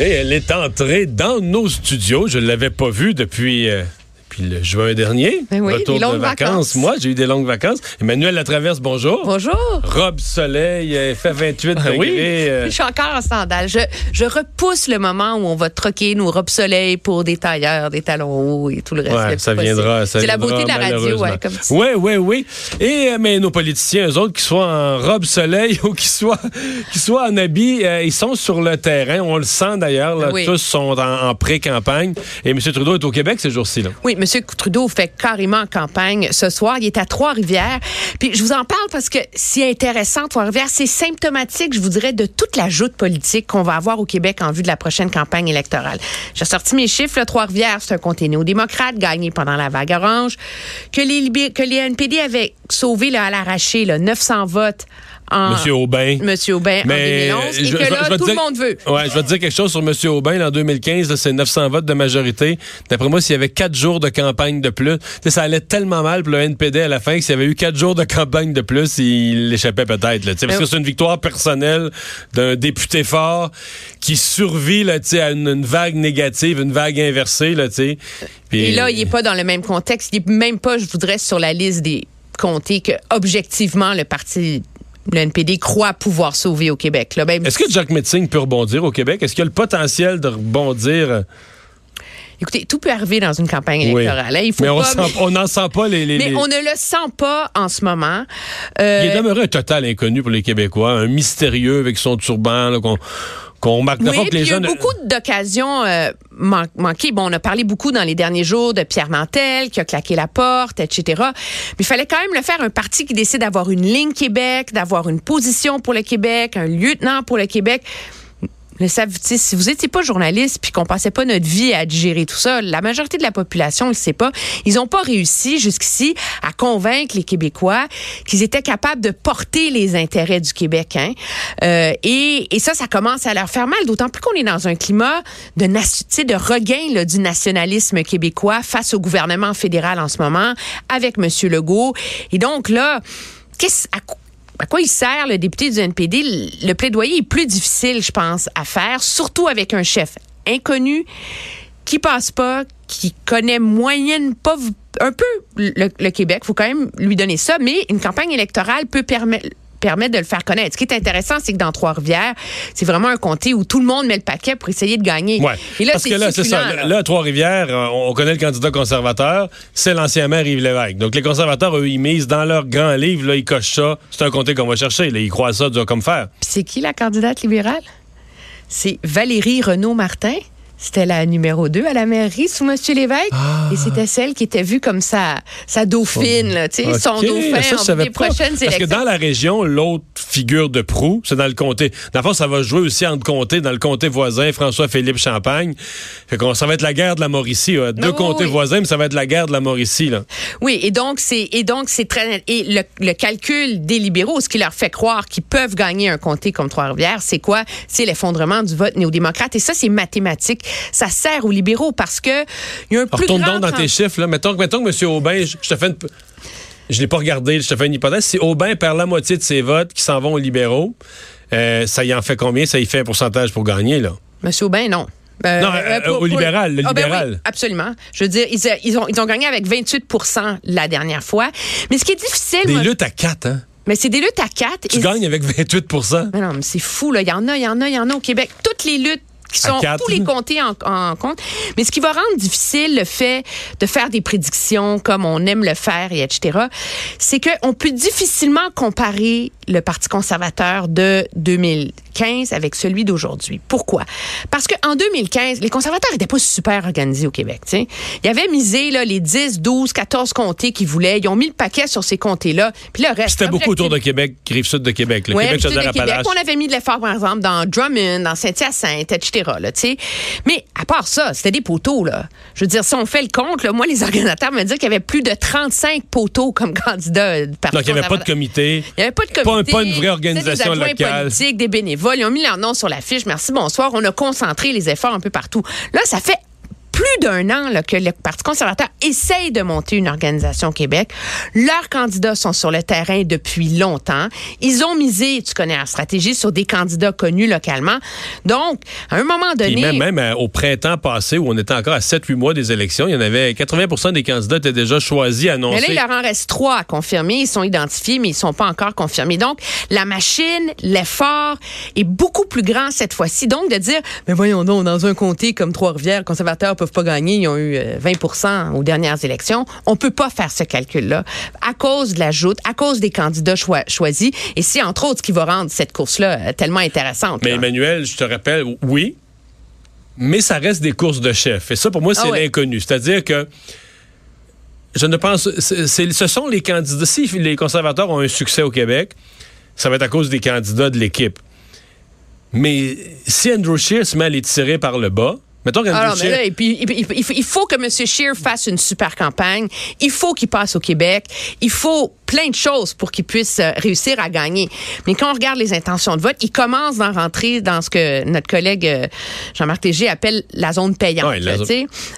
Et elle est entrée dans nos studios. Je ne l'avais pas vue depuis, euh, depuis le juin dernier. Ben oui, Retour des longues de vacances. vacances. Moi, j'ai eu des longues vacances. Emmanuel Latraverse, bonjour. Bonjour. Robe soleil, euh, fait 28 degrés. Oui, euh, je suis encore en sandales. Je, je repousse le moment où on va troquer nos robes soleil pour des tailleurs, des talons hauts et tout le reste. Ouais, ça viendra. C'est la beauté de la radio, ouais, comme tu. Oui, oui, oui. Et euh, mais nos politiciens, eux autres, qu'ils soient en robe soleil ou qu'ils soient, soient en habit, euh, ils sont sur le terrain. On le sent d'ailleurs. Oui. Tous sont en, en pré-campagne. Et M. Trudeau est au Québec ces jours-ci. Oui, M. Trudeau fait carrément campagne ce soir. Il est à Trois-Rivières. Puis je vous en parle parce que c'est intéressant, Trois-Rivières. C'est symptomatique, je vous dirais, de toute la joute politique qu'on va avoir au Québec en vue de la prochaine campagne électorale. J'ai sorti mes chiffres. Trois-Rivières, c'est un comté néo-démocrate gagné pendant la vague orange. Que les, NPD avaient sauvé là, à l'arraché là, 900 votes en... Monsieur Aubin. Monsieur Aubin Mais, en 2011. euh, Et je- que je- là, je tout le dire- monde veut. Ouais, je vais te dire quelque chose sur M. Aubin. En 2015, là, c'est 900 votes de majorité. D'après moi, s'il y avait quatre jours de campagne de plus, ça allait tellement mal pour le NPD à la fin que s'il y avait eu quatre jours de campagne de plus, il l'échappait peut-être. Parce que c'est une victoire personnelle d'un député fort qui survit là, à une, une vague négative, une vague inversée. Là, Et là, il n'est pas dans le même contexte. Il n'est même pas, je voudrais, sur la liste des comtés que, objectivement, le parti, le NPD, croit pouvoir sauver au Québec. Là, Est-ce que Jack Metzing peut rebondir au Québec? Est-ce qu'il y a le potentiel de rebondir? écoutez, tout peut arriver dans une campagne électorale. hein. Il faut Mais on sent- n'en sent pas les... les- mais les- on ne le sent pas en ce moment. Euh, Il est demeuré un total inconnu pour les Québécois, un mystérieux avec son turban là, qu'on qu'on oui, que il y a jeunes. beaucoup d'occasions euh, man- manquées. Bon, on a parlé beaucoup dans les derniers jours de Pierre Mantel qui a claqué la porte, etc. Mais il fallait quand même le faire un parti qui décide d'avoir une ligne Québec, d'avoir une position pour le Québec, un lieutenant pour le Québec. Le savent- si vous étiez pas journaliste puis qu'on passait pas notre vie à digérer tout ça, la majorité de la population ne le sait pas. Ils n'ont pas réussi jusqu'ici à convaincre les Québécois qu'ils étaient capables de porter les intérêts du Québec. Hein? Euh, et, et ça, ça commence à leur faire mal, d'autant plus qu'on est dans un climat de, de regain là, du nationalisme québécois face au gouvernement fédéral en ce moment, avec M. Legault. Et donc là, qu'est-ce à quoi- il sert le député du NPD? Le plaidoyer est plus difficile, je pense, à faire, surtout avec un chef inconnu qui passe pas, qui connaît moyenne pas un peu le, le Québec, faut quand même lui donner ça, mais une campagne électorale peut permettre permettre de le faire connaître. Ce qui est intéressant, c'est que dans Trois-Rivières, c'est vraiment un comté où tout le monde met le paquet pour essayer de gagner. Ouais. Et là, Parce que là, c'est ça. Là, Trois-Rivières, on connaît le candidat conservateur, c'est l'ancien maire Yves Lévesque. Donc, les conservateurs, eux, ils misent dans leur grand livre, là, ils cochent ça. C'est un comté qu'on va chercher. Là, ils croient ça dur comme. Puis c'est qui la candidate libérale? C'est Valérie Renaud-Martin. C'était la numéro 2 à la mairie sous M. Lévesque. Ah. Et c'était celle qui était vue comme sa, sa dauphine, là, son dauphin ça, en des pas. prochaines Parce élections. que dans la région, l'autre figure de proue, c'est dans le comté. Dans le fond, ça va jouer aussi entre comtés, dans le comté voisin, François-Philippe Champagne. Fait qu'on, ça va être la guerre de la Mauricie. Deux Oui, comtés oui. voisins, mais ça va être la guerre de la Mauricie. Là. Oui, et donc c'est et donc c'est très et le, le calcul des libéraux, ce qui leur fait croire qu'ils peuvent gagner un comté comme Trois-Rivières, c'est quoi? C'est l'effondrement du vote néo-démocrate et ça c'est mathématique. Ça sert aux libéraux parce que il y a un plus Retourne grand donc dans tes chiffres. Là. Mettons, mettons que M. Aubin, je, je te fais une... Je l'ai pas regardé, je te fais une hypothèse. Si Aubin perd la moitié de ses votes qui s'en vont aux libéraux, euh, ça y en fait combien? Ça y fait un pourcentage pour gagner, là? Monsieur Aubin, non. Euh, Non, euh, au libéral, le Ah, ben libéral. oui, absolument. Je veux dire, ils, ils ont, ils ont gagné avec 28% la dernière fois. Mais ce qui est difficile, Des moi, luttes à 4, hein? mais c'est des luttes à quatre. Tu et gagnes avec 28 Mais non, mais c'est fou, là. Il y en a, il y en a, il y en a au Québec. Toutes les luttes qui sont tous les comtés en, en compte. Mais ce qui va rendre difficile le fait de faire des prédictions comme on aime le faire et etc., c'est qu'on peut difficilement comparer le Parti conservateur de 2015 avec celui d'aujourd'hui. Pourquoi? Parce qu'en 2015, les conservateurs n'étaient pas super organisés au Québec. tu sais. Ils avaient misé là, les 10, 12, 14 comtés qu'ils voulaient. Ils ont mis le paquet sur ces comtés-là. Puis le reste... C'était beaucoup autour de Québec, rive sud de Québec. Le Ouais, Québec, de Québec. On avait mis de l'effort, par exemple, dans Drummond, dans Saint-Hyacinthe, etc. etc. Là. Mais à part ça, c'était des poteaux. Là. Je veux dire, si on fait le compte, là, moi, les organisateurs me disent qu'il y avait plus de 35 poteaux comme candidats. Donc, il n'y avait pas de comité. Il n'y avait pas de comité. Pas, une vraie organisation des locale. politiques, des bénévoles. Ils ont mis leur nom sur l'affiche. Merci, bonsoir. On a concentré les efforts un peu partout. Là, ça fait plus d'un an là, que le Parti conservateur essaye de monter une organisation au Québec. Leurs candidats sont sur le terrain depuis longtemps. Ils ont misé, tu connais la stratégie, sur des candidats connus localement. Donc, à un moment donné... Et même, même euh, au printemps passé, où on était encore à 7-8 mois des élections, il y en avait 80 des candidats étaient déjà choisis, annoncés. Mais là, il leur en reste trois à confirmer. Ils sont identifiés, mais ils sont pas encore confirmés. Donc, la machine, l'effort est beaucoup plus grand cette fois-ci. Donc, de dire, mais voyons donc, dans un comté comme Trois-Rivières, conservateurs peuvent pas gagner, ils ont eu 20% euh, aux dernières élections. On peut pas faire ce calcul-là à cause de la joute, à cause des candidats choisis. Et c'est entre autres ce qui va rendre cette course-là euh, tellement intéressante. Mais Emmanuel, je te rappelle, oui, mais ça reste des courses de chef. Et ça, pour moi, c'est ah l'inconnu. C'est-à-dire que je ne pense, ce sont les candidats. Si les conservateurs ont un succès au Québec, ça va être à cause des candidats de l'équipe. Mais si Andrew Scheer se met à les tirer par le bas, alors, mais là, et puis, il, faut que M. Scheer fasse une super campagne. Il faut qu'il passe au Québec. Il faut plein de choses pour qu'il puisse euh, réussir à gagner. Mais quand on regarde les intentions de vote, il commence d'en rentrer dans ce que notre collègue euh, Jean-Marc Léger appelle la zone payante.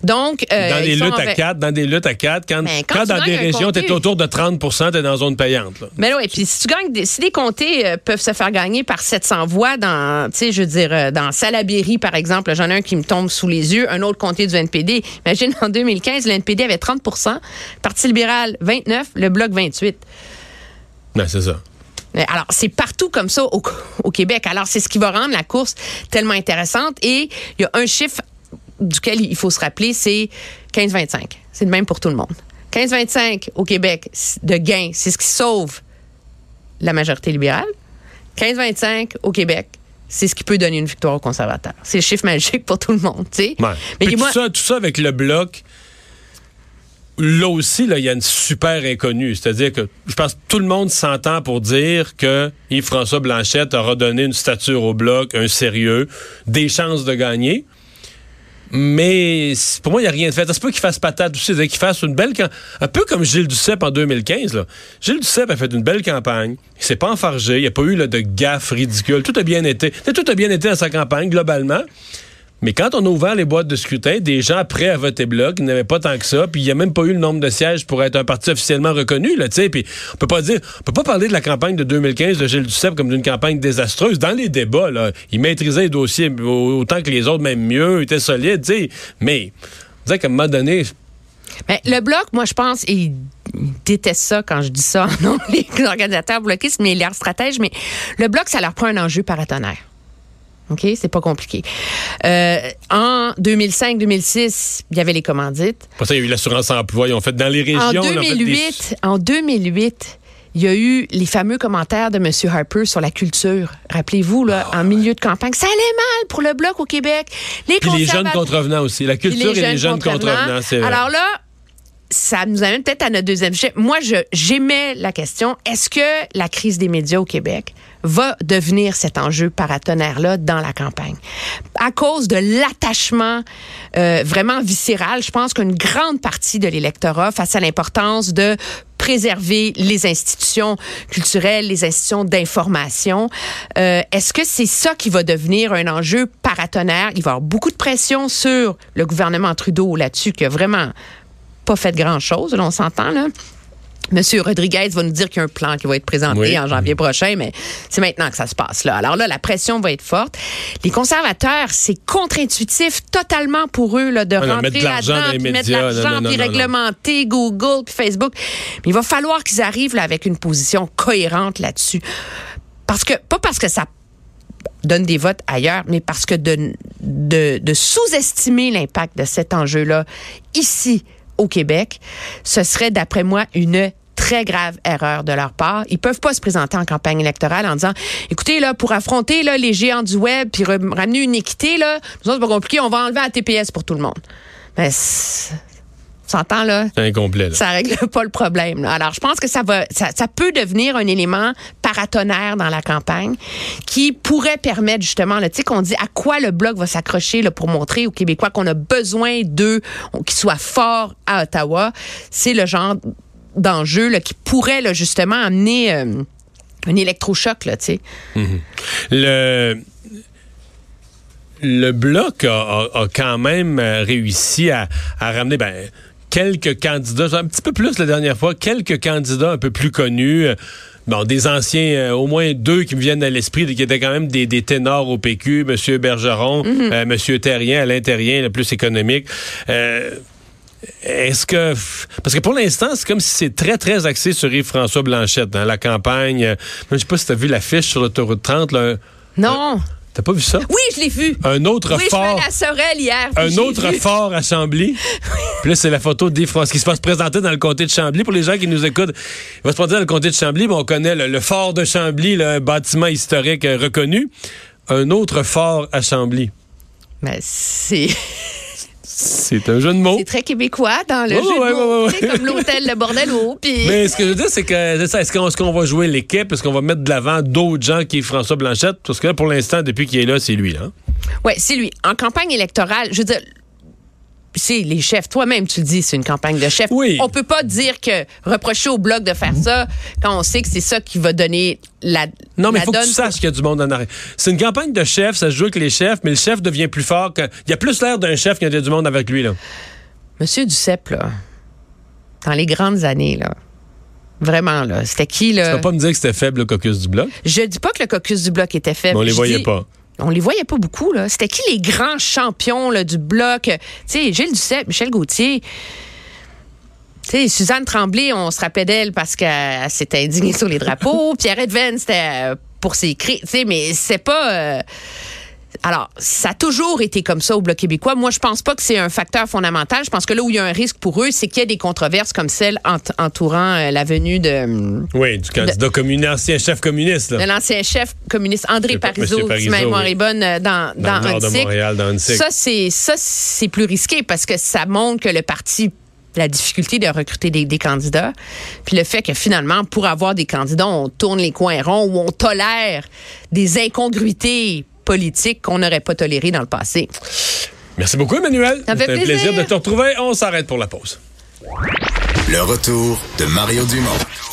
Donc, euh, dans des luttes à quatre, dans des luttes à quatre, quand, quand, dans des régions, tu es autour de 30 tu es dans zone payante. Mais oui, et puis si tu gagnes, si des comtés peuvent se faire gagner par 700 voix dans, tu sais, je veux dire, dans Salaberry, par exemple, j'en ai un qui me tombe sous les yeux, un autre comté du NPD. Imagine, en 2015, le NPD avait 30% Parti libéral, 29 le Bloc, 28 ben, c'est ça. Alors, c'est partout comme ça au, Québec. Alors, c'est ce qui va rendre la course tellement intéressante. Et il y a un chiffre duquel il faut se rappeler, c'est 15-25. C'est le même pour tout le monde. 15-25 au Québec de gains, c'est ce qui sauve la majorité libérale. 15-25 au Québec, c'est ce qui peut donner une victoire aux conservateurs. C'est le chiffre magique pour tout le monde, tu sais. Mais tout, ça, tout ça avec le bloc, là aussi, il y a une super inconnue. C'est-à-dire que je pense que tout le monde s'entend pour dire que Yves-François Blanchette aura donné une stature au bloc, un sérieux, des chances de gagner. Mais pour moi, il n'y a rien de fait. C'est pas qu'il fasse patate aussi, qu'il fasse une belle Un peu comme Gilles Duceppe en 2015. Là. Gilles Duceppe a fait une belle campagne. Il s'est pas enfargé. Il n'y a pas eu de gaffe ridicule. Tout a bien été. Tout a bien été dans sa campagne, globalement. Mais quand on a ouvert les boîtes de scrutin, des gens prêts à voter bloc, il n'y avait pas tant que ça, puis il n'y a même pas eu le nombre de sièges pour être un parti officiellement reconnu, là, tu sais, puis on peut pas dire, on peut pas parler de la campagne de 2015 de Gilles Duceppe comme d'une campagne désastreuse. Dans les débats, là, il maîtrisait les dossiers autant que les autres, même mieux, il était solide, tu sais, mais, on dirait qu'à un moment donné... Mais le bloc, moi, je pense, il déteste ça quand je dis ça, non, les organisateurs bloquistes, mais les stratèges, mais le bloc, ça leur prend un enjeu paratonnerre. OK? C'est pas compliqué. Euh, en 2005-2006, il y avait les commandites. Pour ça, il y a eu l'assurance emploi. Ils ont fait dans les régions. En 2008, en 2008 il y a eu les fameux commentaires de M. Harper sur la culture. Rappelez-vous, là, ah, en milieu de campagne, ça allait mal pour le Bloc au Québec. Les, les jeunes contrevenants aussi. La culture et les jeunes contrevenants. c'est Alors là, ça nous amène peut-être à notre deuxième sujet. Moi, j'aimais la question, est-ce que la crise des médias au Québec va devenir cet enjeu paratonnerre-là dans la campagne? À cause de l'attachement euh, vraiment viscéral, je pense qu'une grande partie de l'électorat, face à l'importance de préserver les institutions culturelles, les institutions d'information. Euh, Est-ce que c'est ça qui va devenir un enjeu paratonnerre? Il va y avoir beaucoup de pression sur le gouvernement Trudeau là-dessus, qui a vraiment pas fait grand-chose, on s'entend, là. Monsieur Rodriguez va nous dire qu'il y a un plan qui va être présenté en janvier prochain, mais c'est maintenant que ça se passe là. Alors là, la pression va être forte. Les conservateurs, c'est contre-intuitif totalement pour eux là, de rentrer là-dedans, puis mettre l'argent, puis réglementer Google, puis Facebook. Mais il va falloir qu'ils arrivent là, avec une position cohérente là-dessus. Parce que, pas parce que ça donne des votes ailleurs, mais parce que de, de, de sous-estimer l'impact de cet enjeu-là ici, au Québec, ce serait, d'après moi, une très grave erreur de leur part. Ils peuvent pas se présenter en campagne électorale en disant, écoutez, là, pour affronter là, les géants du web puis ramener une équité, là, nous autres, c'est pas compliqué, on va enlever la TPS pour tout le monde. Mais s'entend là? C'est incomplet. Ça règle pas le problème. Alors, je pense que ça va, ça, peut devenir un élément paratonnerre dans la campagne qui pourrait permettre justement, tu sais, qu'on dit à quoi le bloc va s'accrocher pour montrer aux Québécois qu'on a besoin d'eux, qu'ils soient forts à Ottawa. C'est le genre d'enjeu qui pourrait justement amener euh, un électrochoc, tu sais. Mhm. Le bloc a, quand même euh, réussi à, ramener ben, quelques candidats, un petit peu plus la dernière fois, quelques candidats un peu plus connus. Euh, bon, des anciens, au moins deux qui me viennent à l'esprit, qui étaient quand même des, ténors au PQ, M. Bergeron, mhm. M. Terrien, Alain Terrien, le plus économique. Est-ce que. Parce que pour l'instant, c'est comme si c'est très, très axé sur Yves-François Blanchette dans la campagne. Je sais pas si tu as vu l'affiche sur l'autoroute 30. Là, non. T'as pas vu ça? Oui, je l'ai vu. Un autre oui, fort. Je la Sorel hier. Un autre fort à Chambly. puis là, c'est la photo d'Yves François qui se passe présenter dans le comté de Chambly. Pour les gens qui nous écoutent, il va se présenter dans le comté de Chambly. Mais on connaît le, fort de Chambly, un bâtiment historique reconnu. Un autre fort à Chambly. Mais c'est. C'est un jeu de mots. C'est très québécois dans le jeu de mots. C'est comme l'hôtel Le Bordelot. Mais ce que je veux dire, c'est que est-ce qu'on va jouer l'équipe? Est-ce qu'on va mettre de l'avant d'autres gens qui François Blanchette? Parce que là, pour l'instant, depuis qu'il est là, c'est lui. Hein? Oui, c'est lui. En campagne électorale, je veux dire, c'est les chefs. Toi-même, tu le dis, c'est une campagne de chefs. Oui. On peut pas dire que reprocher au bloc de faire ça quand on sait que c'est ça qui va donner la. Non, mais il faut que tu saches qu'il y a du monde en arrière. C'est une campagne de chefs, ça se joue avec les chefs, mais le chef devient plus fort. Que... Il y a plus l'air d'un chef qu'il y a du monde avec lui, là. Monsieur Duceppe, là, dans les grandes années, là. Vraiment, là. C'était qui, là? Tu vas pas me dire que c'était faible, le caucus du bloc? Je dis pas que le caucus du bloc était faible. Mais on les voyait pas on les voyait pas beaucoup. Là. C'était qui les grands champions là, du bloc? Tu sais, Gilles Duceppe, Michel Gauthier. Tu sais, Suzanne Tremblay, on se rappelait d'elle parce qu'elle s'était indignée sur les drapeaux. Pierre Edven, c'était pour ses cris. Mais c'est pas... Euh, alors, ça a toujours été comme ça au Bloc québécois. Moi, je pense pas que c'est un facteur fondamental. Je pense que là où il y a un risque pour eux, c'est qu'il y a des controverses comme celle entourant euh, la venue de... Hum, oui, du candidat communiste, ancien chef communiste. De l'ancien chef communiste André Parizeau, si ma mémoire est bonne, dans, dans, dans, le nord de Montréal, dans Ça, c'est ça c'est plus risqué parce que ça montre que le parti la difficulté de recruter des, des, candidats, puis le fait que finalement, pour avoir des candidats, on tourne les coins ronds ou on tolère des incongruités politique qu'on n'aurait pas toléré dans le passé. Merci beaucoup, Emmanuel. Ça fait un plaisir de te retrouver. On s'arrête pour la pause. Le retour de Mario Dumont.